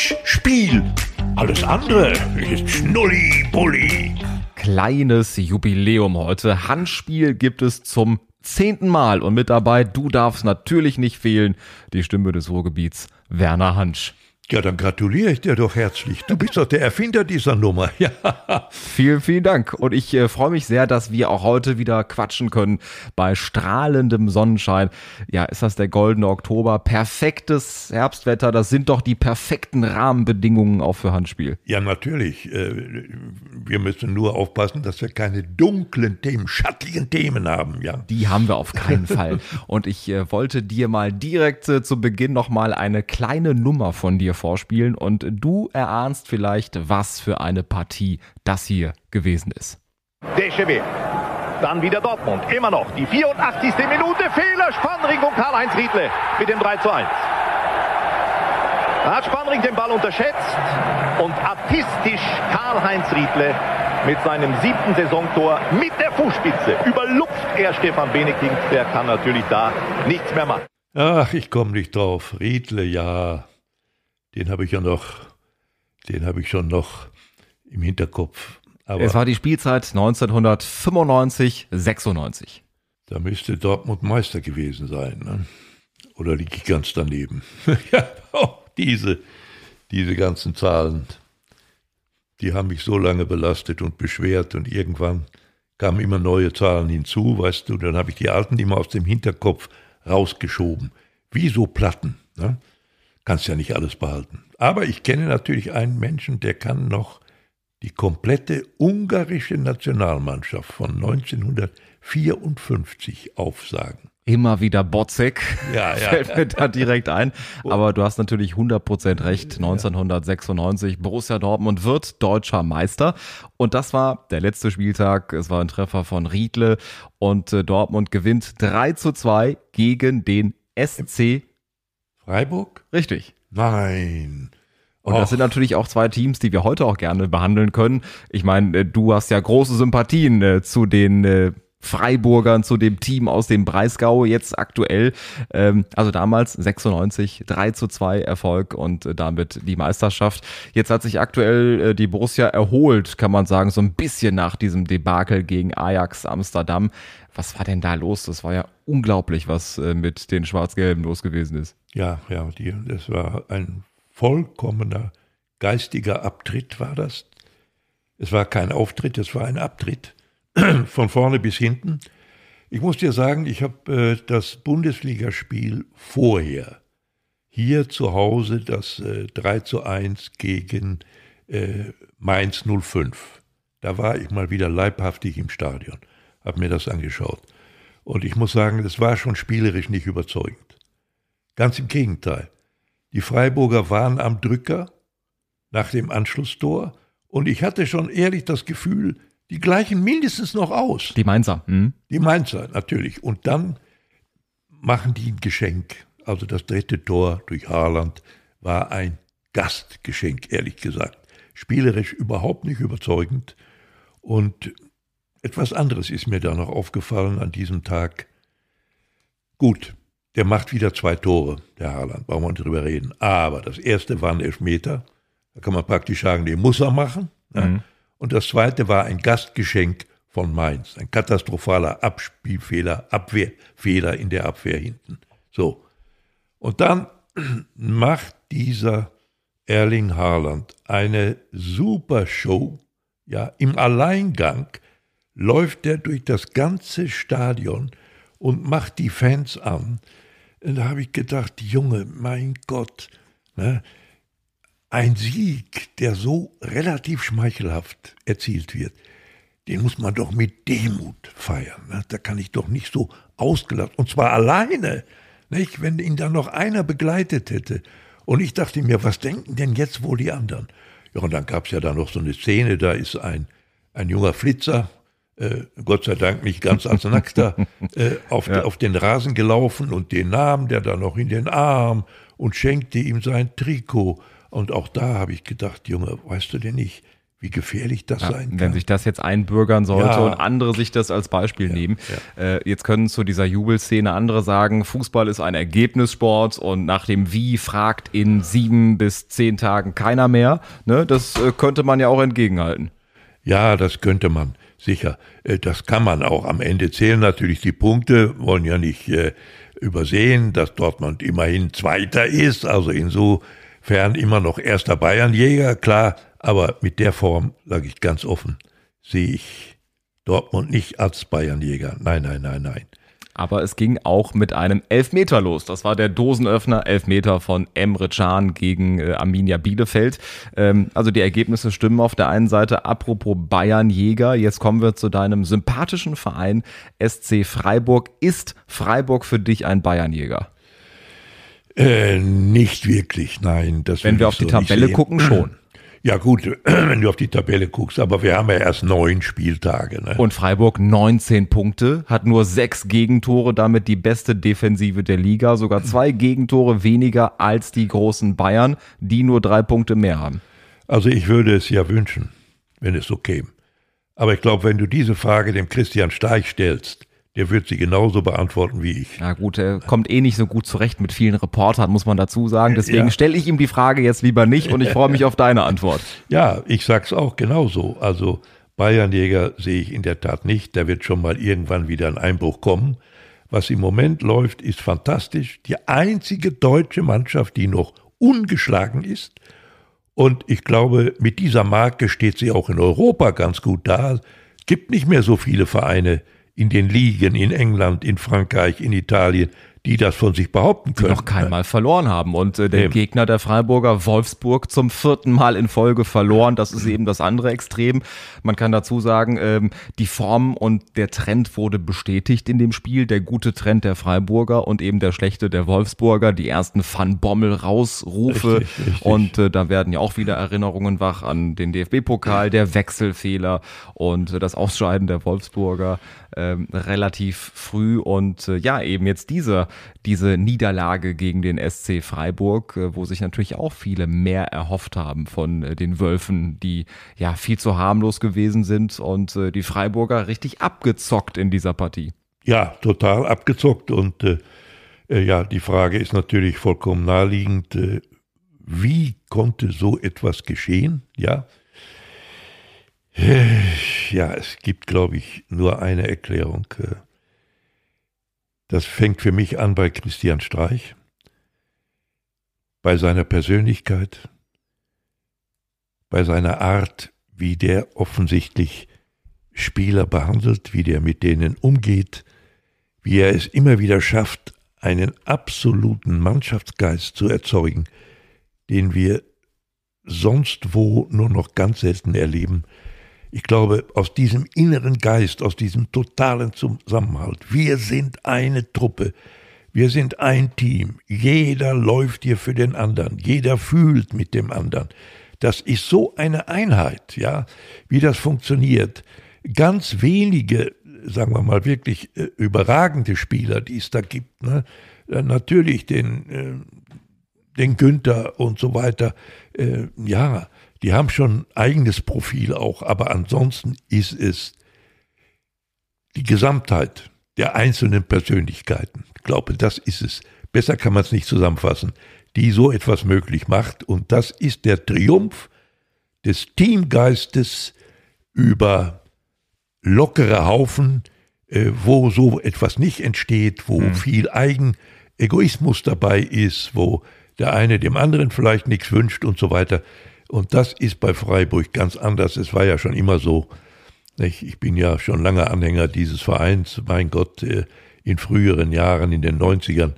Mensch, Spiel. Alles andere ist Schnulli-Bulli. Kleines Jubiläum heute. Handspiel gibt es zum zehnten Mal und mit dabei, du darfst natürlich nicht fehlen, die Stimme des Ruhrgebiets, Werner Hansch. Ja, dann gratuliere ich dir doch herzlich. Du bist doch der Erfinder dieser Nummer. Ja. Vielen, vielen Dank. Und ich äh, freue mich sehr, dass wir auch heute wieder quatschen können bei strahlendem Sonnenschein. Ja, ist das der goldene Oktober? Perfektes Herbstwetter. Das sind doch die perfekten Rahmenbedingungen auch für Handspiel. Ja, natürlich. Äh, wir müssen nur aufpassen, dass wir keine dunklen Themen, schattigen Themen haben. Ja. Die haben wir auf keinen Fall. Und ich äh, wollte dir mal direkt äh, zu Beginn nochmal eine kleine Nummer von dir vorspielen und du erahnst vielleicht, was für eine Partie das hier gewesen ist. Dechevé. Dann wieder Dortmund. Immer noch die 84. Minute. Fehler. Spannring und Karl-Heinz Riedle mit dem 3 zu 1. Da hat Spannring den Ball unterschätzt und artistisch Karl-Heinz Riedle mit seinem siebten Saisontor mit der Fußspitze überlupft er Stefan Benedikt. Der kann natürlich da nichts mehr machen. Ach, ich komme nicht drauf. Riedle, ja. Den habe ich ja noch, den habe ich schon noch im Hinterkopf. Aber es war die Spielzeit 1995, 96. Da müsste Dortmund Meister gewesen sein. Ne? Oder liege ich ganz daneben? ja, auch diese, diese ganzen Zahlen, die haben mich so lange belastet und beschwert und irgendwann kamen immer neue Zahlen hinzu, weißt du, dann habe ich die alten immer aus dem Hinterkopf rausgeschoben. Wie so Platten. Ne? Kannst ja nicht alles behalten. Aber ich kenne natürlich einen Menschen, der kann noch die komplette ungarische Nationalmannschaft von 1954 aufsagen. Immer wieder Botzek, ja, ja. fällt mir da direkt ein. Aber du hast natürlich 100% recht. 1996, Borussia Dortmund wird deutscher Meister. Und das war der letzte Spieltag. Es war ein Treffer von Riedle. Und äh, Dortmund gewinnt 3 zu 2 gegen den SC Freiburg? Richtig. Nein. Und Och. das sind natürlich auch zwei Teams, die wir heute auch gerne behandeln können. Ich meine, äh, du hast ja große Sympathien äh, zu den äh, Freiburgern, zu dem Team aus dem Breisgau jetzt aktuell. Ähm, also damals 96, 3 zu 2 Erfolg und äh, damit die Meisterschaft. Jetzt hat sich aktuell äh, die Borussia erholt, kann man sagen, so ein bisschen nach diesem Debakel gegen Ajax Amsterdam. Was war denn da los? Das war ja unglaublich, was äh, mit den Schwarz-Gelben los gewesen ist. Ja, ja, die, das war ein vollkommener geistiger Abtritt, war das. Es war kein Auftritt, es war ein Abtritt von vorne bis hinten. Ich muss dir sagen, ich habe äh, das Bundesligaspiel vorher hier zu Hause das äh, 3 zu 1 gegen äh, Mainz 05. Da war ich mal wieder leibhaftig im Stadion, habe mir das angeschaut. Und ich muss sagen, das war schon spielerisch nicht überzeugend. Ganz im Gegenteil. Die Freiburger waren am Drücker nach dem Anschlusstor und ich hatte schon ehrlich das Gefühl, die gleichen mindestens noch aus. Die Mainzer. Mhm. Die Mainzer, natürlich. Und dann machen die ein Geschenk. Also das dritte Tor durch Haaland war ein Gastgeschenk, ehrlich gesagt. Spielerisch überhaupt nicht überzeugend. Und etwas anderes ist mir da noch aufgefallen an diesem Tag. Gut, der macht wieder zwei Tore, der Haaland, brauchen wir nicht drüber reden. Aber das erste war ein Elfmeter. Da kann man praktisch sagen, den muss er machen. Ne? Mhm. Und das zweite war ein Gastgeschenk von Mainz. Ein katastrophaler Abspielfehler, Abwehrfehler in der Abwehr hinten. So. Und dann macht dieser Erling Haaland eine super Show. Ja, im Alleingang läuft er durch das ganze Stadion und macht die Fans an. Und da habe ich gedacht, Junge, mein Gott, ne, ein Sieg, der so relativ schmeichelhaft erzielt wird, den muss man doch mit Demut feiern. Ne? Da kann ich doch nicht so ausgelassen, und zwar alleine, nicht? wenn ihn dann noch einer begleitet hätte. Und ich dachte mir, was denken denn jetzt wohl die anderen? Ja, und dann gab es ja da noch so eine Szene, da ist ein, ein junger Flitzer, äh, Gott sei Dank nicht ganz als Nackter, äh, auf, ja. auf den Rasen gelaufen und den nahm der dann noch in den Arm und schenkte ihm sein Trikot. Und auch da habe ich gedacht, Junge, weißt du denn nicht, wie gefährlich das ja, sein kann. Wenn sich das jetzt einbürgern sollte ja. und andere sich das als Beispiel ja, nehmen. Äh, jetzt können zu dieser Jubelszene andere sagen, Fußball ist ein Ergebnissport und nach dem Wie fragt in sieben bis zehn Tagen keiner mehr. Ne? Das äh, könnte man ja auch entgegenhalten. Ja, das könnte man, sicher. Äh, das kann man auch. Am Ende zählen natürlich die Punkte, wollen ja nicht äh, übersehen, dass Dortmund immerhin Zweiter ist, also insofern immer noch erster Bayernjäger, klar, aber mit der Form, sage ich ganz offen, sehe ich Dortmund nicht als Bayernjäger. Nein, nein, nein, nein. Aber es ging auch mit einem Elfmeter los. Das war der Dosenöffner, Elfmeter von Emre Can gegen äh, Arminia Bielefeld. Ähm, also die Ergebnisse stimmen auf der einen Seite. Apropos Bayernjäger, jetzt kommen wir zu deinem sympathischen Verein SC Freiburg. Ist Freiburg für dich ein Bayernjäger? Äh, nicht wirklich, nein. Das Wenn wir auf die Tabelle gucken, schon. Ja gut, wenn du auf die Tabelle guckst, aber wir haben ja erst neun Spieltage. Ne? Und Freiburg 19 Punkte, hat nur sechs Gegentore, damit die beste Defensive der Liga, sogar zwei Gegentore weniger als die großen Bayern, die nur drei Punkte mehr haben. Also ich würde es ja wünschen, wenn es so käme. Aber ich glaube, wenn du diese Frage dem Christian Steich stellst, der wird sie genauso beantworten wie ich. Na gut, er kommt eh nicht so gut zurecht mit vielen Reportern, muss man dazu sagen. Deswegen ja. stelle ich ihm die Frage jetzt lieber nicht und ich freue mich auf deine Antwort. Ja, ich sag's auch genauso. Also Bayernjäger sehe ich in der Tat nicht. Da wird schon mal irgendwann wieder ein Einbruch kommen. Was im Moment läuft, ist fantastisch. Die einzige deutsche Mannschaft, die noch ungeschlagen ist. Und ich glaube, mit dieser Marke steht sie auch in Europa ganz gut da. Es gibt nicht mehr so viele Vereine, in den Ligen in England, in Frankreich, in Italien, die das von sich behaupten können. Die noch keinmal verloren haben. Und äh, der eben. Gegner der Freiburger, Wolfsburg, zum vierten Mal in Folge verloren. Das ist eben das andere Extrem. Man kann dazu sagen, ähm, die Form und der Trend wurde bestätigt in dem Spiel. Der gute Trend der Freiburger und eben der schlechte der Wolfsburger. Die ersten Van Bommel rausrufe. Richtig, richtig. Und äh, da werden ja auch wieder Erinnerungen wach an den DFB-Pokal, der Wechselfehler und äh, das Ausscheiden der Wolfsburger ähm, relativ früh. Und äh, ja, eben jetzt dieser diese Niederlage gegen den SC Freiburg, äh, wo sich natürlich auch viele mehr erhofft haben von äh, den Wölfen, die ja viel zu harmlos gewesen sind und äh, die Freiburger richtig abgezockt in dieser Partie. Ja, total abgezockt und äh, ja, die Frage ist natürlich vollkommen naheliegend, äh, wie konnte so etwas geschehen? Ja, ja, es gibt, glaube ich, nur eine Erklärung. Das fängt für mich an bei Christian Streich, bei seiner Persönlichkeit, bei seiner Art, wie der offensichtlich Spieler behandelt, wie der mit denen umgeht, wie er es immer wieder schafft, einen absoluten Mannschaftsgeist zu erzeugen, den wir sonst wo nur noch ganz selten erleben, ich glaube, aus diesem inneren Geist, aus diesem totalen Zusammenhalt, wir sind eine Truppe, wir sind ein Team, jeder läuft hier für den anderen, jeder fühlt mit dem anderen. Das ist so eine Einheit, ja, wie das funktioniert. Ganz wenige, sagen wir mal, wirklich äh, überragende Spieler, die es da gibt, ne? Äh, natürlich den, äh, den Günther und so weiter, äh, ja, die haben schon eigenes Profil auch, aber ansonsten ist es die Gesamtheit der einzelnen Persönlichkeiten. Ich glaube, das ist es. Besser kann man es nicht zusammenfassen, die so etwas möglich macht. Und das ist der Triumph des Teamgeistes über lockere Haufen, äh, wo so etwas nicht entsteht, wo mhm. viel Eigenegoismus dabei ist, wo der eine dem anderen vielleicht nichts wünscht und so weiter. Und das ist bei Freiburg ganz anders. Es war ja schon immer so. Ich bin ja schon lange Anhänger dieses Vereins. Mein Gott, äh, in früheren Jahren, in den 90ern,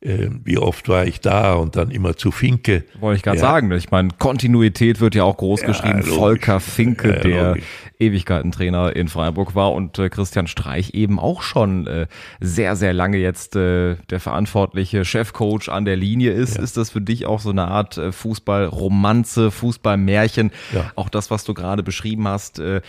äh, wie oft war ich da und dann immer zu Finke. Wollte ich gerade ja. sagen. Ich meine, Kontinuität wird ja auch groß geschrieben. Ja, Volker Finke, ja, der Ewigkeitentrainer in Freiburg war und äh, Christian Streich eben auch schon äh, sehr, sehr lange jetzt äh, der verantwortliche Chefcoach an der Linie ist. Ist das für dich auch so eine Art äh, Fußballromanze, Fußballmärchen? Auch das, was du gerade beschrieben hast, äh,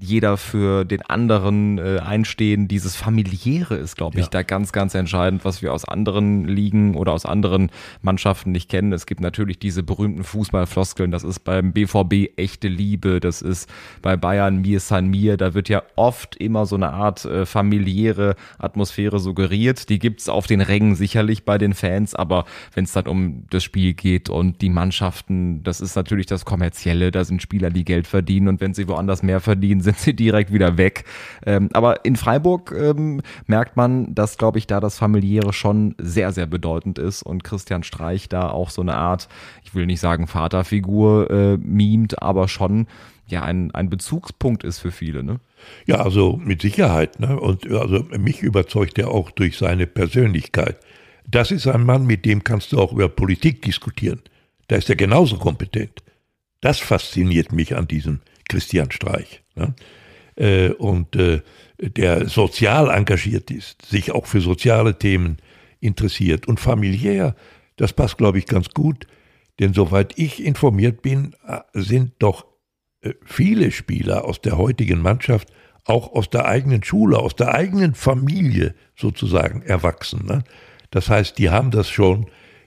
jeder für den anderen äh, einstehen. Dieses familiäre ist, glaube ich, ja. da ganz, ganz entscheidend, was wir aus anderen Ligen oder aus anderen Mannschaften nicht kennen. Es gibt natürlich diese berühmten Fußballfloskeln. Das ist beim BVB echte Liebe. Das ist bei Bayern mir san mir. Da wird ja oft immer so eine Art äh, familiäre Atmosphäre suggeriert. Die gibt's auf den Rängen sicherlich bei den Fans, aber wenn es dann um das Spiel geht und die Mannschaften, das ist natürlich das Kommerzielle. Da sind Spieler, die Geld verdienen und wenn sie woanders mehr verdienen, sind sie direkt wieder weg. Ähm, aber in Freiburg ähm, merkt man, dass, glaube ich, da das familiäre schon sehr, sehr bedeutend ist und Christian Streich da auch so eine Art, ich will nicht sagen Vaterfigur äh, mimt, aber schon ja ein, ein Bezugspunkt ist für viele. Ne? Ja, also mit Sicherheit. Ne? Und also mich überzeugt er auch durch seine Persönlichkeit. Das ist ein Mann, mit dem kannst du auch über Politik diskutieren. Da ist er genauso kompetent. Das fasziniert mich an diesem Christian Streich. Ne? Äh, und äh, der sozial engagiert ist, sich auch für soziale Themen interessiert und familiär, das passt, glaube ich, ganz gut. Denn soweit ich informiert bin, äh, sind doch viele Spieler aus der heutigen Mannschaft auch aus der eigenen Schule, aus der eigenen Familie sozusagen erwachsen. Ne? Das heißt, die haben das schon,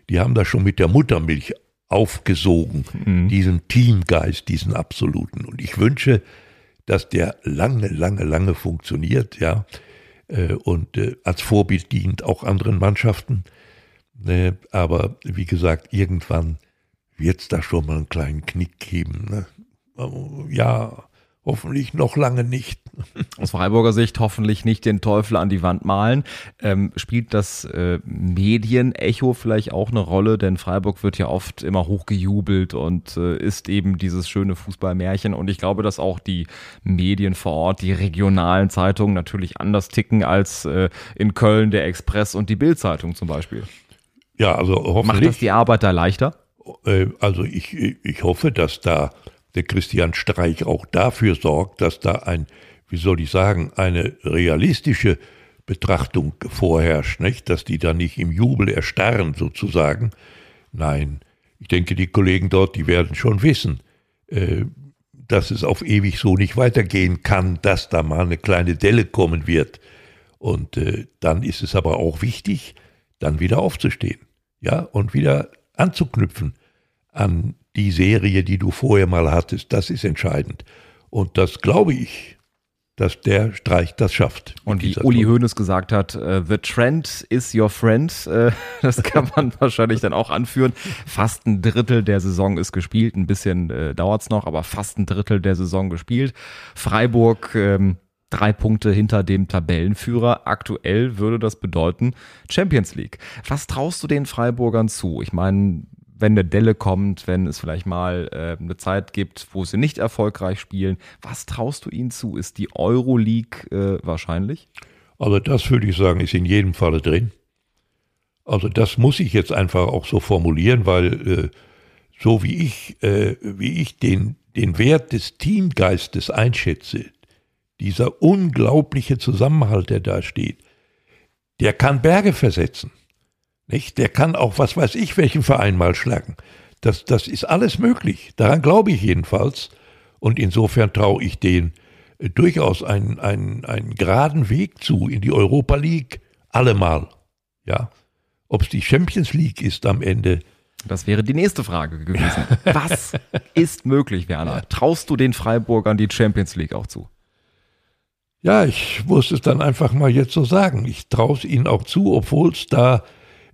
die haben das schon mit der Muttermilch aufgesogen, mhm. diesen Teamgeist, diesen absoluten. Und ich wünsche, dass der lange, lange, lange funktioniert, ja, äh, und äh, als Vorbild dient auch anderen Mannschaften. Ne? Aber wie gesagt, irgendwann wird es da schon mal einen kleinen Knick geben. Ne? Ja, Hoffentlich noch lange nicht. Aus Freiburger Sicht hoffentlich nicht den Teufel an die Wand malen. Ähm, spielt das äh, Medienecho vielleicht auch eine Rolle? Denn Freiburg wird ja oft immer hochgejubelt und äh, ist eben dieses schöne Fußballmärchen. Und ich glaube, dass auch die Medien vor Ort, die regionalen Zeitungen natürlich anders ticken als äh, in Köln der Express und die Bildzeitung zum Beispiel. Ja, also hoffentlich. Macht das die Arbeit da leichter? Äh, also ich, ich hoffe, dass da der Christian Streich auch dafür sorgt, dass da ein, wie soll ich sagen, eine realistische Betrachtung vorherrscht, nicht? dass die da nicht im Jubel erstarren sozusagen. Nein, ich denke, die Kollegen dort, die werden schon wissen, äh, dass es auf ewig so nicht weitergehen kann, dass da mal eine kleine Delle kommen wird. Und äh, dann ist es aber auch wichtig, dann wieder aufzustehen, ja, und wieder anzuknüpfen an die Serie, die du vorher mal hattest. Das ist entscheidend. Und das glaube ich, dass der Streich das schafft. Und wie Uli Hoeneß gesagt hat, uh, the trend is your friend. Uh, das kann man wahrscheinlich dann auch anführen. Fast ein Drittel der Saison ist gespielt. Ein bisschen uh, dauert's noch, aber fast ein Drittel der Saison gespielt. Freiburg ähm, drei Punkte hinter dem Tabellenführer. Aktuell würde das bedeuten Champions League. Was traust du den Freiburgern zu? Ich meine, wenn eine Delle kommt, wenn es vielleicht mal äh, eine Zeit gibt, wo sie nicht erfolgreich spielen. Was traust du ihnen zu? Ist die Euroleague äh, wahrscheinlich? Also das würde ich sagen, ist in jedem Falle drin. Also das muss ich jetzt einfach auch so formulieren, weil äh, so wie ich, äh, wie ich den, den Wert des Teamgeistes einschätze, dieser unglaubliche Zusammenhalt, der da steht, der kann Berge versetzen. Nicht? Der kann auch, was weiß ich, welchen Verein mal schlagen. Das, das ist alles möglich. Daran glaube ich jedenfalls. Und insofern traue ich denen äh, durchaus einen, einen, einen geraden Weg zu in die Europa League. Allemal. Ja. Ob es die Champions League ist am Ende. Das wäre die nächste Frage gewesen. Was ist möglich, Werner? Traust du den Freiburgern die Champions League auch zu? Ja, ich muss es dann einfach mal jetzt so sagen. Ich traue es ihnen auch zu, obwohl es da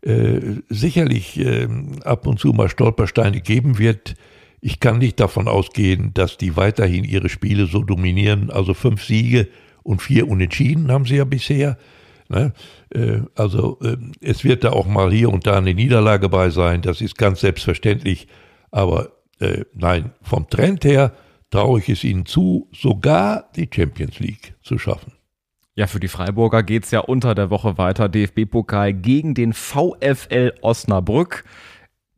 äh, sicherlich äh, ab und zu mal Stolpersteine geben wird. Ich kann nicht davon ausgehen, dass die weiterhin ihre Spiele so dominieren. Also fünf Siege und vier Unentschieden haben sie ja bisher. Ne? Äh, also äh, es wird da auch mal hier und da eine Niederlage bei sein. Das ist ganz selbstverständlich. Aber äh, nein, vom Trend her traue ich es ihnen zu, sogar die Champions League zu schaffen. Ja, für die Freiburger geht's ja unter der Woche weiter. DFB-Pokal gegen den VfL Osnabrück.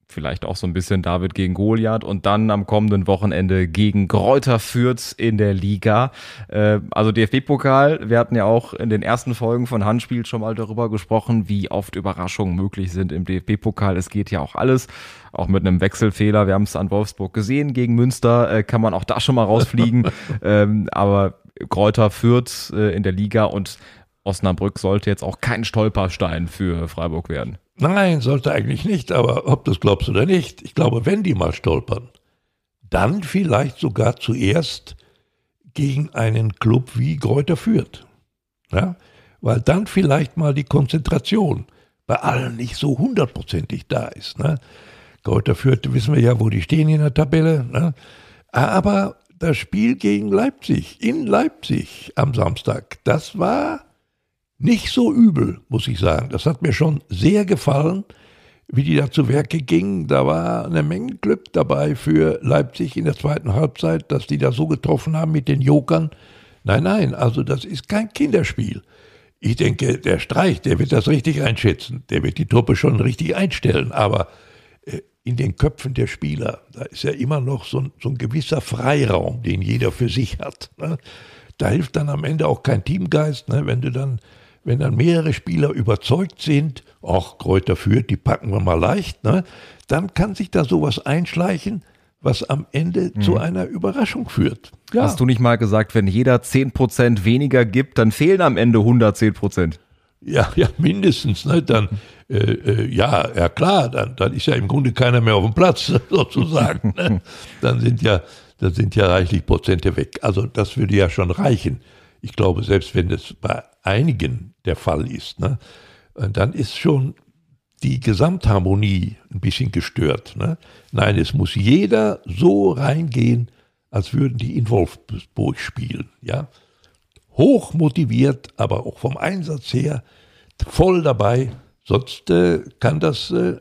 Vielleicht auch so ein bisschen David gegen Goliath und dann am kommenden Wochenende gegen Gräuter Fürth in der Liga. Äh, also DFB-Pokal, wir hatten ja auch in den ersten Folgen von Handspiel schon mal darüber gesprochen, wie oft Überraschungen möglich sind im DFB-Pokal. Es geht ja auch alles, auch mit einem Wechselfehler. Wir haben es an Wolfsburg gesehen, gegen Münster äh, kann man auch da schon mal rausfliegen. ähm, aber Kräuter führt äh, in der Liga und Osnabrück sollte jetzt auch kein Stolperstein für Freiburg werden. Nein, sollte eigentlich nicht, aber ob du es glaubst oder nicht, ich glaube, wenn die mal stolpern, dann vielleicht sogar zuerst gegen einen Club wie Kräuter führt. Ja? Weil dann vielleicht mal die Konzentration bei allen nicht so hundertprozentig da ist. Ne? Kräuter führt, wissen wir ja, wo die stehen in der Tabelle. Ne? Aber das Spiel gegen Leipzig, in Leipzig am Samstag, das war nicht so übel, muss ich sagen. Das hat mir schon sehr gefallen wie die da zu Werke gingen. Da war eine Menge Glück dabei für Leipzig in der zweiten Halbzeit, dass die da so getroffen haben mit den Jokern. Nein, nein, also das ist kein Kinderspiel. Ich denke, der Streich, der wird das richtig einschätzen. Der wird die Truppe schon richtig einstellen. Aber in den Köpfen der Spieler, da ist ja immer noch so ein, so ein gewisser Freiraum, den jeder für sich hat. Ne? Da hilft dann am Ende auch kein Teamgeist, ne? wenn du dann wenn dann mehrere Spieler überzeugt sind, ach, Kräuter führt, die packen wir mal leicht, ne, dann kann sich da sowas einschleichen, was am Ende mhm. zu einer Überraschung führt. Ja. Hast du nicht mal gesagt, wenn jeder 10% weniger gibt, dann fehlen am Ende 110%? Ja, ja, mindestens. Ne? Dann, äh, äh, ja, ja klar, dann, dann ist ja im Grunde keiner mehr auf dem Platz, sozusagen. ne? Dann sind ja, dann sind ja reichlich Prozente weg. Also das würde ja schon reichen. Ich glaube, selbst wenn es bei einigen der Fall ist, ne, dann ist schon die Gesamtharmonie ein bisschen gestört. Ne? Nein, es muss jeder so reingehen, als würden die in Wolfsburg spielen. Ja? Hoch motiviert, aber auch vom Einsatz her voll dabei. Sonst äh, kann das äh,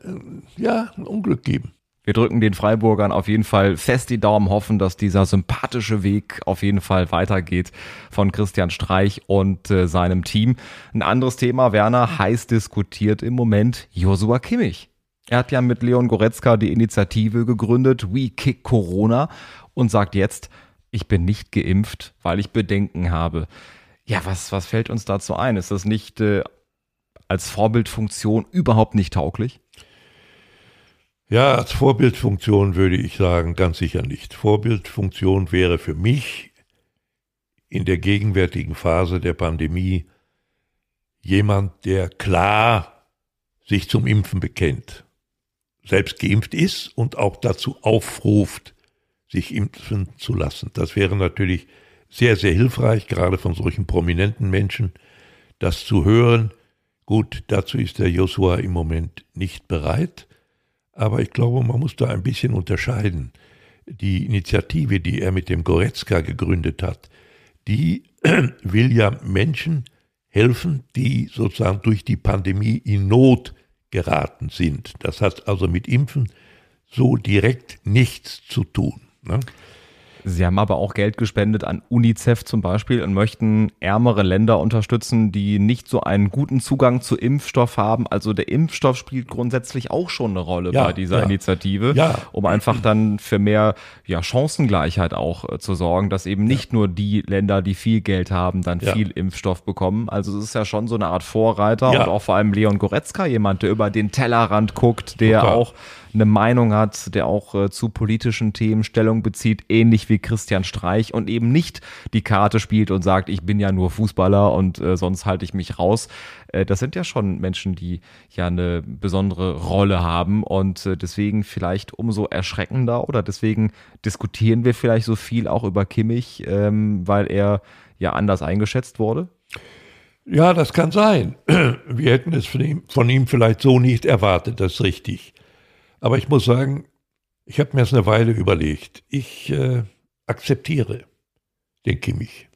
ja ein Unglück geben. Wir drücken den Freiburgern auf jeden Fall fest die Daumen, hoffen, dass dieser sympathische Weg auf jeden Fall weitergeht von Christian Streich und äh, seinem Team. Ein anderes Thema, Werner, heiß diskutiert im Moment Josua Kimmich. Er hat ja mit Leon Goretzka die Initiative gegründet, We Kick Corona, und sagt jetzt, ich bin nicht geimpft, weil ich Bedenken habe. Ja, was, was fällt uns dazu ein? Ist das nicht äh, als Vorbildfunktion überhaupt nicht tauglich? Ja, als Vorbildfunktion würde ich sagen, ganz sicher nicht. Vorbildfunktion wäre für mich in der gegenwärtigen Phase der Pandemie jemand, der klar sich zum Impfen bekennt, selbst geimpft ist und auch dazu aufruft, sich impfen zu lassen. Das wäre natürlich sehr, sehr hilfreich, gerade von solchen prominenten Menschen, das zu hören. Gut, dazu ist der Joshua im Moment nicht bereit. Aber ich glaube, man muss da ein bisschen unterscheiden. Die Initiative, die er mit dem Goretzka gegründet hat, die will ja Menschen helfen, die sozusagen durch die Pandemie in Not geraten sind. Das hat also mit Impfen so direkt nichts zu tun. Ne? Sie haben aber auch Geld gespendet an UNICEF zum Beispiel und möchten ärmere Länder unterstützen, die nicht so einen guten Zugang zu Impfstoff haben. Also der Impfstoff spielt grundsätzlich auch schon eine Rolle ja, bei dieser ja. Initiative, ja. um einfach dann für mehr ja, Chancengleichheit auch äh, zu sorgen, dass eben nicht nur die Länder, die viel Geld haben, dann viel Impfstoff bekommen. Also es ist ja schon so eine Art Vorreiter und auch vor allem Leon Goretzka, jemand, der über den Tellerrand guckt, der Total. auch eine Meinung hat, der auch äh, zu politischen Themen Stellung bezieht, ähnlich wie Christian Streich und eben nicht die Karte spielt und sagt, ich bin ja nur Fußballer und äh, sonst halte ich mich raus. Äh, das sind ja schon Menschen, die ja eine besondere Rolle haben und äh, deswegen vielleicht umso erschreckender oder deswegen diskutieren wir vielleicht so viel auch über Kimmich, ähm, weil er ja anders eingeschätzt wurde? Ja, das kann sein. Wir hätten es von ihm, von ihm vielleicht so nicht erwartet, das ist richtig. Aber ich muss sagen, ich habe mir das eine Weile überlegt. Ich äh, akzeptiere den Kimmich.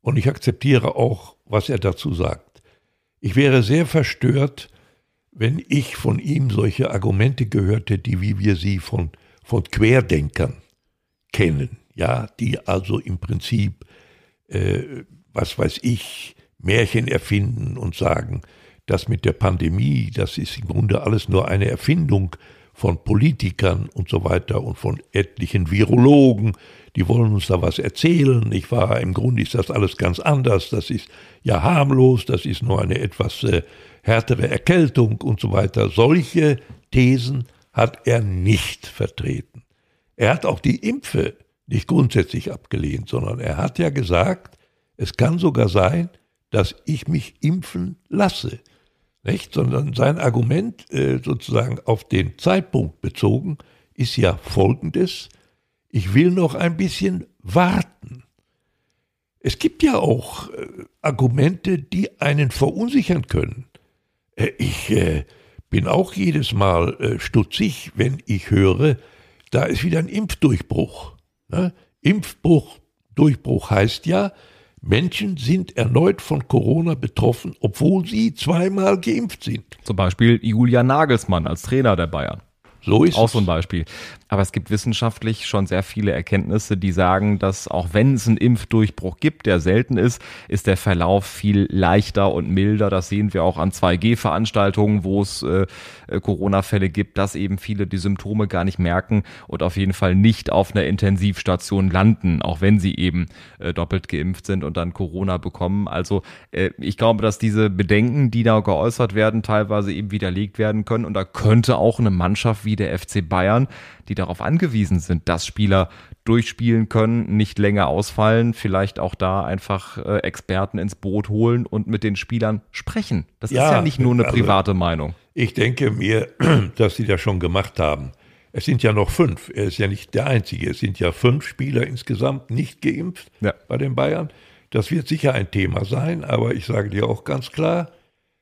Und ich akzeptiere auch, was er dazu sagt. Ich wäre sehr verstört, wenn ich von ihm solche Argumente gehörte, die wie wir sie von, von Querdenkern kennen. Ja, die also im Prinzip, äh, was weiß ich, Märchen erfinden und sagen, das mit der Pandemie, das ist im Grunde alles nur eine Erfindung von Politikern und so weiter und von etlichen Virologen, die wollen uns da was erzählen. Ich war, im Grunde ist das alles ganz anders, das ist ja harmlos, das ist nur eine etwas äh, härtere Erkältung und so weiter. Solche Thesen hat er nicht vertreten. Er hat auch die Impfe nicht grundsätzlich abgelehnt, sondern er hat ja gesagt, es kann sogar sein, dass ich mich impfen lasse. Nicht? Sondern sein Argument äh, sozusagen auf den Zeitpunkt bezogen ist ja folgendes, ich will noch ein bisschen warten. Es gibt ja auch äh, Argumente, die einen verunsichern können. Äh, ich äh, bin auch jedes Mal äh, stutzig, wenn ich höre, da ist wieder ein Impfdurchbruch. Ne? Impfbruch, Durchbruch heißt ja, Menschen sind erneut von Corona betroffen, obwohl sie zweimal geimpft sind. Zum Beispiel Julian Nagelsmann als Trainer der Bayern. So ist Auch es. so ein Beispiel. Aber es gibt wissenschaftlich schon sehr viele Erkenntnisse, die sagen, dass auch wenn es einen Impfdurchbruch gibt, der selten ist, ist der Verlauf viel leichter und milder. Das sehen wir auch an 2G-Veranstaltungen, wo es äh, äh, Corona-Fälle gibt, dass eben viele die Symptome gar nicht merken und auf jeden Fall nicht auf einer Intensivstation landen, auch wenn sie eben äh, doppelt geimpft sind und dann Corona bekommen. Also äh, ich glaube, dass diese Bedenken, die da geäußert werden, teilweise eben widerlegt werden können. Und da könnte auch eine Mannschaft wie der FC Bayern, die darauf angewiesen sind, dass Spieler durchspielen können, nicht länger ausfallen, vielleicht auch da einfach äh, Experten ins Boot holen und mit den Spielern sprechen. Das Ja, ist ja nicht nur eine also- private Meinung. Ich denke mir, dass sie das schon gemacht haben. Es sind ja noch fünf. Er ist ja nicht der Einzige. Es sind ja fünf Spieler insgesamt nicht geimpft Ja. bei den Bayern. Das wird sicher ein Thema sein, aber ich sage dir auch ganz klar,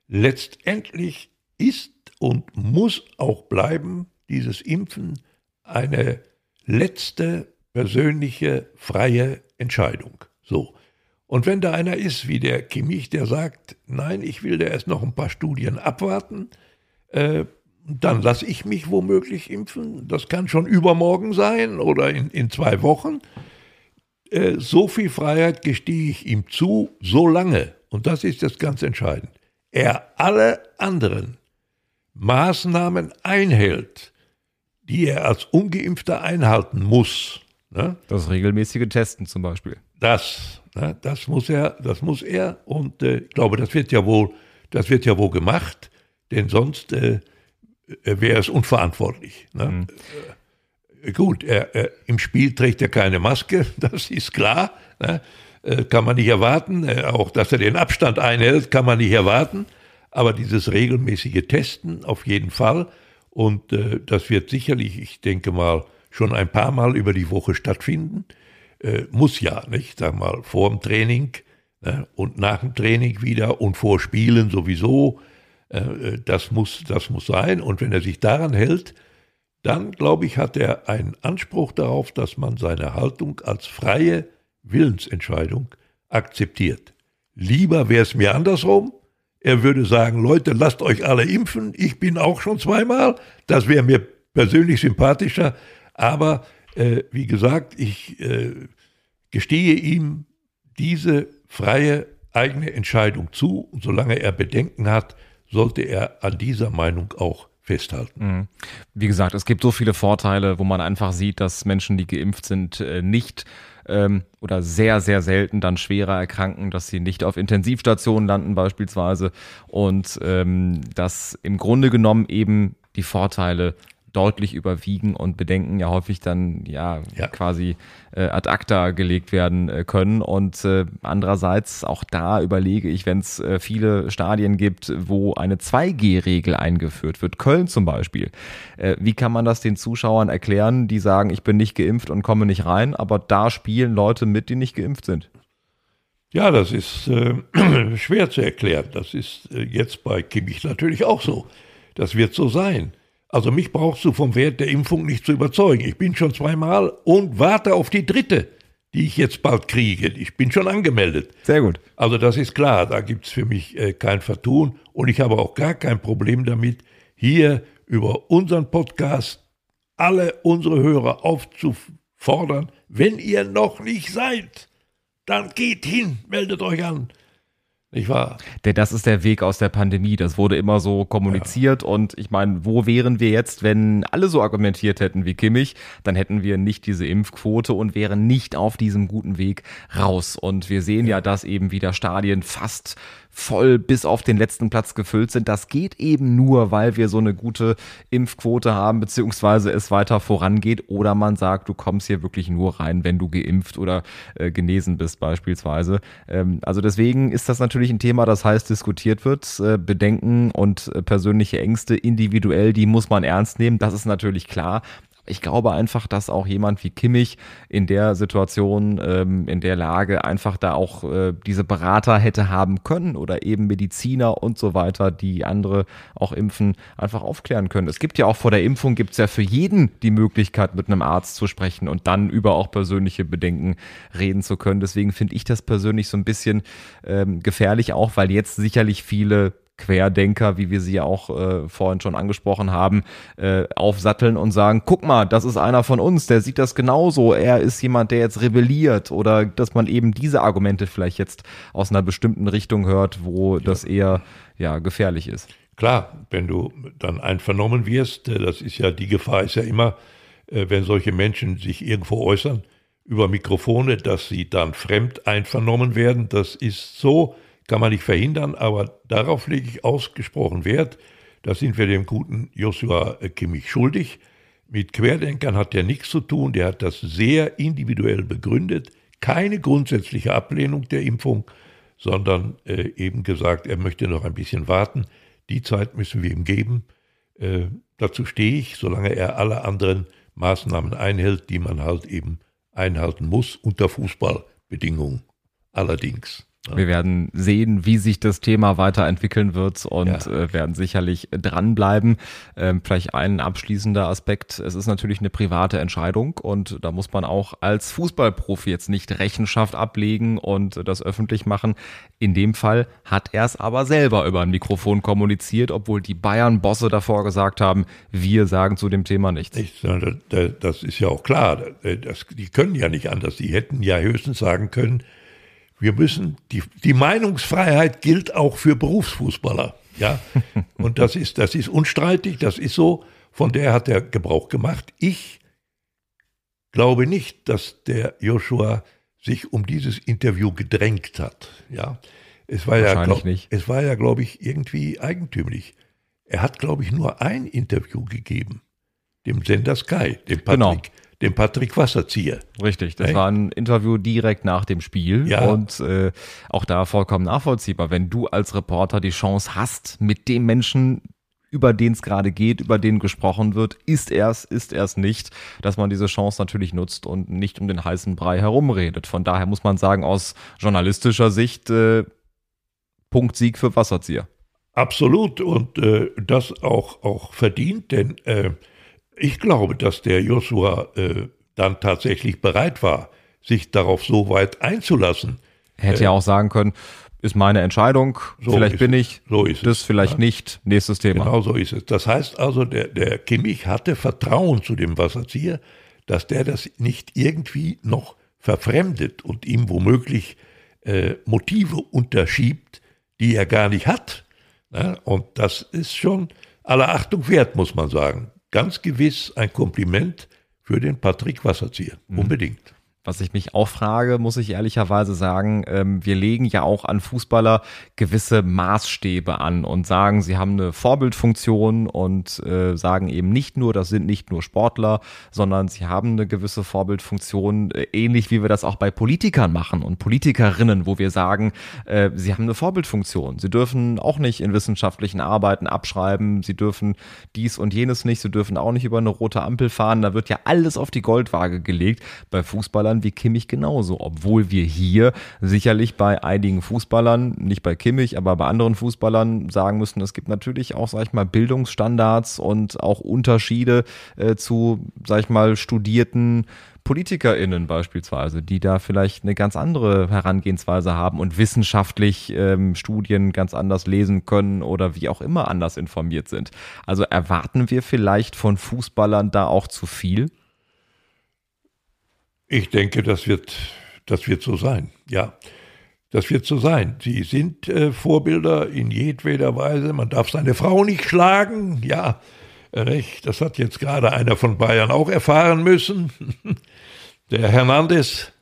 letztendlich ist und muss auch bleiben dieses Impfen eine letzte persönliche freie Entscheidung. So. Und wenn da einer ist wie der Kimmich, der sagt, nein, ich will da erst noch ein paar Studien abwarten, äh, dann lasse ich mich womöglich impfen. Das kann schon übermorgen sein oder in, in zwei Wochen. Äh, so viel Freiheit gestehe ich ihm zu, so lange, und das ist das ganz entscheidend, er alle anderen Maßnahmen einhält, die er als ungeimpfter einhalten muss. Ne? Das regelmäßige Testen zum Beispiel. Das, ne, das muss er, das muss er, und äh, ich glaube, das wird ja wohl, das wird ja wohl gemacht, denn sonst äh, äh, wäre es unverantwortlich. Ne? Äh, gut, er, er, im Spiel trägt er keine Maske, das ist klar, ne? äh, kann man nicht erwarten. Äh, auch, dass er den Abstand einhält, kann man nicht erwarten. Aber dieses regelmäßige Testen auf jeden Fall. Und äh, das wird sicherlich, ich denke mal, schon ein paar Mal über die Woche stattfinden. Äh, muss ja, nicht? Sag mal, vor dem Training ne? und nach dem Training wieder und vor Spielen sowieso. Äh, äh, das, muss, das muss sein. Und wenn er sich daran hält, dann, glaube ich, hat er einen Anspruch darauf, dass man seine Haltung als freie Willensentscheidung akzeptiert. Lieber wäre es mir andersrum. Er würde sagen, Leute, lasst euch alle impfen. Ich bin auch schon zweimal. Das wäre mir persönlich sympathischer. Aber äh, wie gesagt, ich äh, gestehe ihm diese freie eigene Entscheidung zu. Und solange er Bedenken hat, sollte er an dieser Meinung auch festhalten. Wie gesagt, es gibt so viele Vorteile, wo man einfach sieht, dass Menschen, die geimpft sind, äh, nicht ähm, oder sehr, sehr selten dann schwerer erkranken, dass sie nicht auf Intensivstationen landen beispielsweise. Und ähm, dass im Grunde genommen eben die Vorteile deutlich überwiegen und Bedenken ja häufig dann ja, Ja. quasi äh, ad acta gelegt werden äh, können. Und äh, andererseits auch da überlege ich, wenn es äh, viele Stadien gibt, wo eine 2G-Regel eingeführt wird, Köln zum Beispiel, äh, wie kann man das den Zuschauern erklären, die sagen, ich bin nicht geimpft und komme nicht rein, aber da spielen Leute mit, die nicht geimpft sind? Ja, das ist äh, schwer zu erklären. Das ist äh, jetzt bei Kimmich natürlich auch so. Das wird so sein. Also mich brauchst du vom Wert der Impfung nicht zu überzeugen. Ich bin schon zweimal und warte auf die dritte, die ich jetzt bald kriege. Ich bin schon angemeldet. Sehr gut. Also das ist klar, da gibt es für mich äh, kein Vertun und ich habe auch gar kein Problem damit, hier über unseren Podcast alle unsere Hörer aufzufordern, wenn ihr noch nicht seid, dann geht hin, meldet euch an. Nicht wahr? Der, das ist der Weg aus der Pandemie. Das wurde immer so kommuniziert. Und ich meine, wo wären wir jetzt, wenn alle so argumentiert hätten wie Kimmich? Dann hätten wir nicht diese Impfquote und wären nicht auf diesem guten Weg raus. Und wir sehen ja, dass eben wieder Stadien fast voll bis auf den letzten Platz gefüllt sind. Das geht eben nur, weil wir so eine gute Impfquote haben, beziehungsweise es weiter vorangeht. Oder man sagt, du kommst hier wirklich nur rein, wenn du geimpft oder äh, genesen bist beispielsweise. Ähm, also deswegen ist das natürlich ein Thema, das heißt diskutiert wird. Äh, Bedenken und äh, persönliche Ängste individuell, die muss man ernst nehmen. Das ist natürlich klar. Ich glaube einfach, dass auch jemand wie Kimmich in der Situation, ähm, in der Lage einfach da auch äh, diese Berater hätte haben können oder eben Mediziner und so weiter, die andere auch impfen, einfach aufklären können. Es gibt ja auch vor der Impfung, gibt es ja für jeden die Möglichkeit, mit einem Arzt zu sprechen und dann über auch persönliche Bedenken reden zu können. Deswegen finde ich das persönlich so ein bisschen ähm, gefährlich, auch weil jetzt sicherlich viele Querdenker, wie wir sie ja auch äh, vorhin schon angesprochen haben, äh, aufsatteln und sagen, guck mal, das ist einer von uns, der sieht das genauso, er ist jemand, der jetzt rebelliert oder dass man eben diese Argumente vielleicht jetzt aus einer bestimmten Richtung hört, wo ja. das eher ja gefährlich ist. Klar, wenn du dann einvernommen wirst, äh, das ist ja die Gefahr ist ja immer, äh, wenn solche Menschen sich irgendwo äußern über Mikrofone, dass sie dann fremd einvernommen werden. Das ist so kann man nicht verhindern, aber darauf lege ich ausgesprochen Wert. Da sind wir dem guten Joshua Kimmich schuldig. Mit Querdenkern hat er nichts zu tun. Der hat das sehr individuell begründet. Keine grundsätzliche Ablehnung der Impfung, sondern äh, eben gesagt, er möchte noch ein bisschen warten. Die Zeit müssen wir ihm geben. Äh, dazu stehe ich, solange er alle anderen Maßnahmen einhält, die man halt eben einhalten muss, unter Fußballbedingungen allerdings. Wir werden sehen, wie sich das Thema weiterentwickeln wird und ja. äh, werden sicherlich dranbleiben. Ähm, vielleicht ein abschließender Aspekt. Es ist natürlich eine private Entscheidung und da muss man auch als Fußballprofi jetzt nicht Rechenschaft ablegen und das öffentlich machen. In dem Fall hat er es aber selber über ein Mikrofon kommuniziert, obwohl die Bayern-Bosse davor gesagt haben, wir sagen zu dem Thema nichts. nichts das ist ja auch klar. Das, die können ja nicht anders. Die hätten ja höchstens sagen können, wir müssen, die, die Meinungsfreiheit gilt auch für Berufsfußballer. Ja, und das ist, das ist unstreitig, das ist so, von der hat er Gebrauch gemacht. Ich glaube nicht, dass der Joshua sich um dieses Interview gedrängt hat. Ja, es war ja, glaub, es war ja, glaube ich, irgendwie eigentümlich. Er hat, glaube ich, nur ein Interview gegeben, dem Sender Sky, dem genau. Patrick. Genau dem Patrick Wasserzieher. Richtig, das hey. war ein Interview direkt nach dem Spiel ja. und äh, auch da vollkommen nachvollziehbar. Wenn du als Reporter die Chance hast, mit dem Menschen über den es gerade geht, über den gesprochen wird, ist er es, ist er es nicht, dass man diese Chance natürlich nutzt und nicht um den heißen Brei herumredet. Von daher muss man sagen, aus journalistischer Sicht äh, Punktsieg für Wasserzieher. Absolut und äh, das auch, auch verdient, denn äh, ich glaube, dass der Joshua äh, dann tatsächlich bereit war, sich darauf so weit einzulassen. Er hätte äh, ja auch sagen können, ist meine Entscheidung, so vielleicht bin ich, so ist das es. vielleicht ja. nicht, nächstes Thema. Genau so ist es. Das heißt also, der, der Kimmich hatte Vertrauen zu dem Wasserzieher, dass der das nicht irgendwie noch verfremdet und ihm womöglich äh, Motive unterschiebt, die er gar nicht hat. Ja, und das ist schon aller Achtung wert, muss man sagen ganz gewiss ein Kompliment für den Patrick Wasserzieher. Mhm. Unbedingt. Was ich mich auch frage, muss ich ehrlicherweise sagen, ähm, wir legen ja auch an Fußballer gewisse Maßstäbe an und sagen, sie haben eine Vorbildfunktion und äh, sagen eben nicht nur, das sind nicht nur Sportler, sondern sie haben eine gewisse Vorbildfunktion, äh, ähnlich wie wir das auch bei Politikern machen und Politikerinnen, wo wir sagen, äh, sie haben eine Vorbildfunktion. Sie dürfen auch nicht in wissenschaftlichen Arbeiten abschreiben, sie dürfen dies und jenes nicht, sie dürfen auch nicht über eine rote Ampel fahren. Da wird ja alles auf die Goldwaage gelegt. Bei Fußballern Fußballern wie Kimmich genauso, obwohl wir hier sicherlich bei einigen Fußballern, nicht bei Kimmich, aber bei anderen Fußballern sagen müssen, es gibt natürlich auch, sag ich mal, Bildungsstandards und auch Unterschiede äh, zu, sag ich mal, studierten PolitikerInnen beispielsweise, die da vielleicht eine ganz andere Herangehensweise haben und wissenschaftlich ähm, Studien ganz anders lesen können oder wie auch immer anders informiert sind. Also erwarten wir vielleicht von Fußballern da auch zu viel? Ich denke, das wird, das wird so sein, ja. Das wird so sein. Sie sind äh, Vorbilder in jedweder Weise. Man darf seine Frau nicht schlagen, ja. Nicht? Das hat jetzt gerade einer von Bayern auch erfahren müssen. der Hernandez,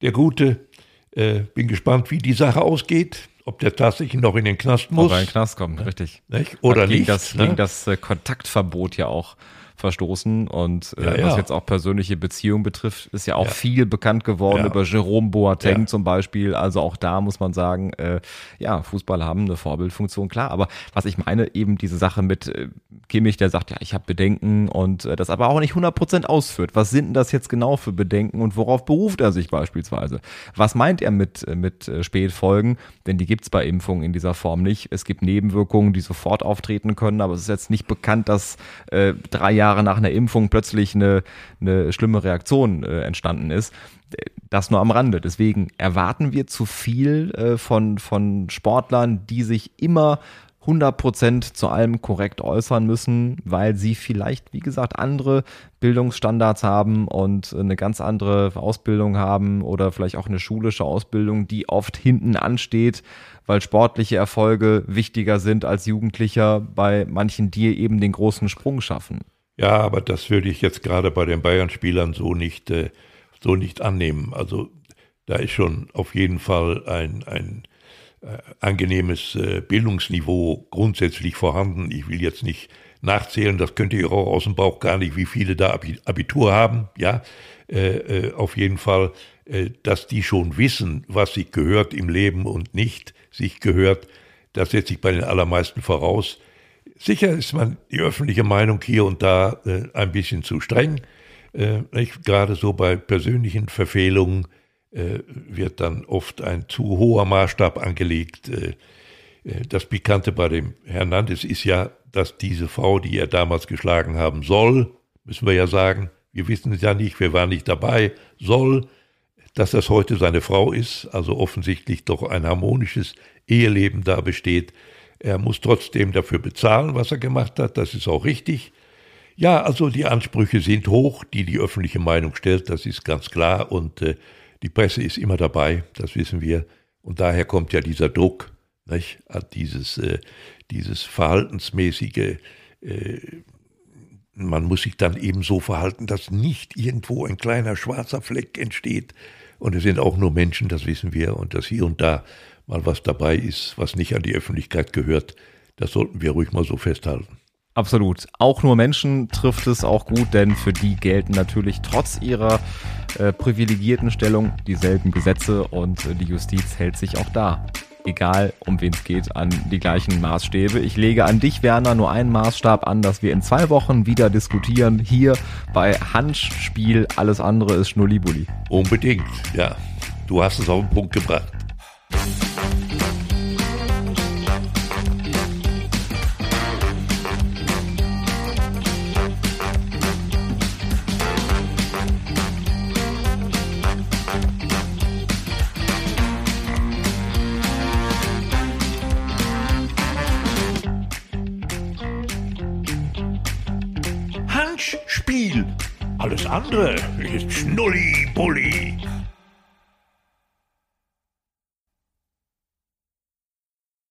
der Gute. Äh, bin gespannt, wie die Sache ausgeht, ob der tatsächlich noch in den Knast muss. Ob er in den Knast kommt, richtig. Nicht? Oder gegen nicht. Das, ne? Gegen das äh, Kontaktverbot ja auch verstoßen. Und äh, Ja, ja. was jetzt auch persönliche Beziehungen betrifft, ist ja auch Ja. viel bekannt geworden über Jerome Boateng zum Beispiel. Also auch da muss man sagen, äh, ja, Fußball haben eine Vorbildfunktion, klar. Aber was ich meine, eben diese Sache mit äh, Kimmich, der sagt, ja, ich habe Bedenken und äh, das aber auch nicht 100% ausführt. Was sind denn das jetzt genau für Bedenken und worauf beruft er sich beispielsweise? Was meint er mit, äh, mit äh, Spätfolgen? Denn die gibt's bei Impfungen in dieser Form nicht. Es gibt Nebenwirkungen, die sofort auftreten können, aber es ist jetzt nicht bekannt, dass äh, drei Jahre nach einer Impfung plötzlich eine, eine schlimme Reaktion äh, entstanden ist. Das nur am Rande. Deswegen erwarten wir zu viel äh, von, von Sportlern, die sich immer 100% zu allem korrekt äußern müssen, weil sie vielleicht, wie gesagt, andere Bildungsstandards haben und eine ganz andere Ausbildung haben oder vielleicht auch eine schulische Ausbildung, die oft hinten ansteht, weil sportliche Erfolge wichtiger sind als Jugendlicher bei manchen, die eben den großen Sprung schaffen. Ja, aber das würde ich jetzt gerade bei den Bayern-Spielern so nicht, äh, so nicht annehmen. Also da ist schon auf jeden Fall ein, ein äh, angenehmes äh, Bildungsniveau grundsätzlich vorhanden. Ich will jetzt nicht nachzählen, das könnt ihr auch aus dem Bauch gar nicht, wie viele da Abi- Abitur haben. Ja, äh, äh, auf jeden Fall, äh, dass die schon wissen, was sich gehört im Leben und nicht sich gehört. Das setze ich bei den allermeisten voraus. Sicher ist man die öffentliche Meinung hier und da äh, ein bisschen zu streng. Äh? Gerade so bei persönlichen Verfehlungen äh, wird dann oft ein zu hoher Maßstab angelegt. Äh, äh, das Pikante bei dem Hernandez ist ja, dass diese Frau, die er damals geschlagen haben soll, müssen wir ja sagen, wir wissen es ja nicht, wir waren nicht dabei, soll, dass das heute seine Frau ist, also offensichtlich doch ein harmonisches Eheleben da besteht. Er muss trotzdem dafür bezahlen, was er gemacht hat, das ist auch richtig. Ja, also die Ansprüche sind hoch, die die öffentliche Meinung stellt, das ist ganz klar und äh, die Presse ist immer dabei, das wissen wir und daher kommt ja dieser Druck, nicht? Hat dieses, äh, dieses verhaltensmäßige, äh, man muss sich dann eben so verhalten, dass nicht irgendwo ein kleiner schwarzer Fleck entsteht. Und es sind auch nur Menschen, das wissen wir, und dass hier und da mal was dabei ist, was nicht an die Öffentlichkeit gehört, das sollten wir ruhig mal so festhalten. Absolut. Auch nur Menschen trifft es auch gut, denn für die gelten natürlich trotz ihrer äh, privilegierten Stellung dieselben Gesetze und äh, die Justiz hält sich auch da. Egal, um wen es geht, an die gleichen Maßstäbe. Ich lege an dich, Werner, nur einen Maßstab an, dass wir in zwei Wochen wieder diskutieren. Hier bei Handspiel. Alles andere ist Schnullibulli. Unbedingt, ja. Du hast es auf den Punkt gebracht. Andere ist Schnulli-Bulli.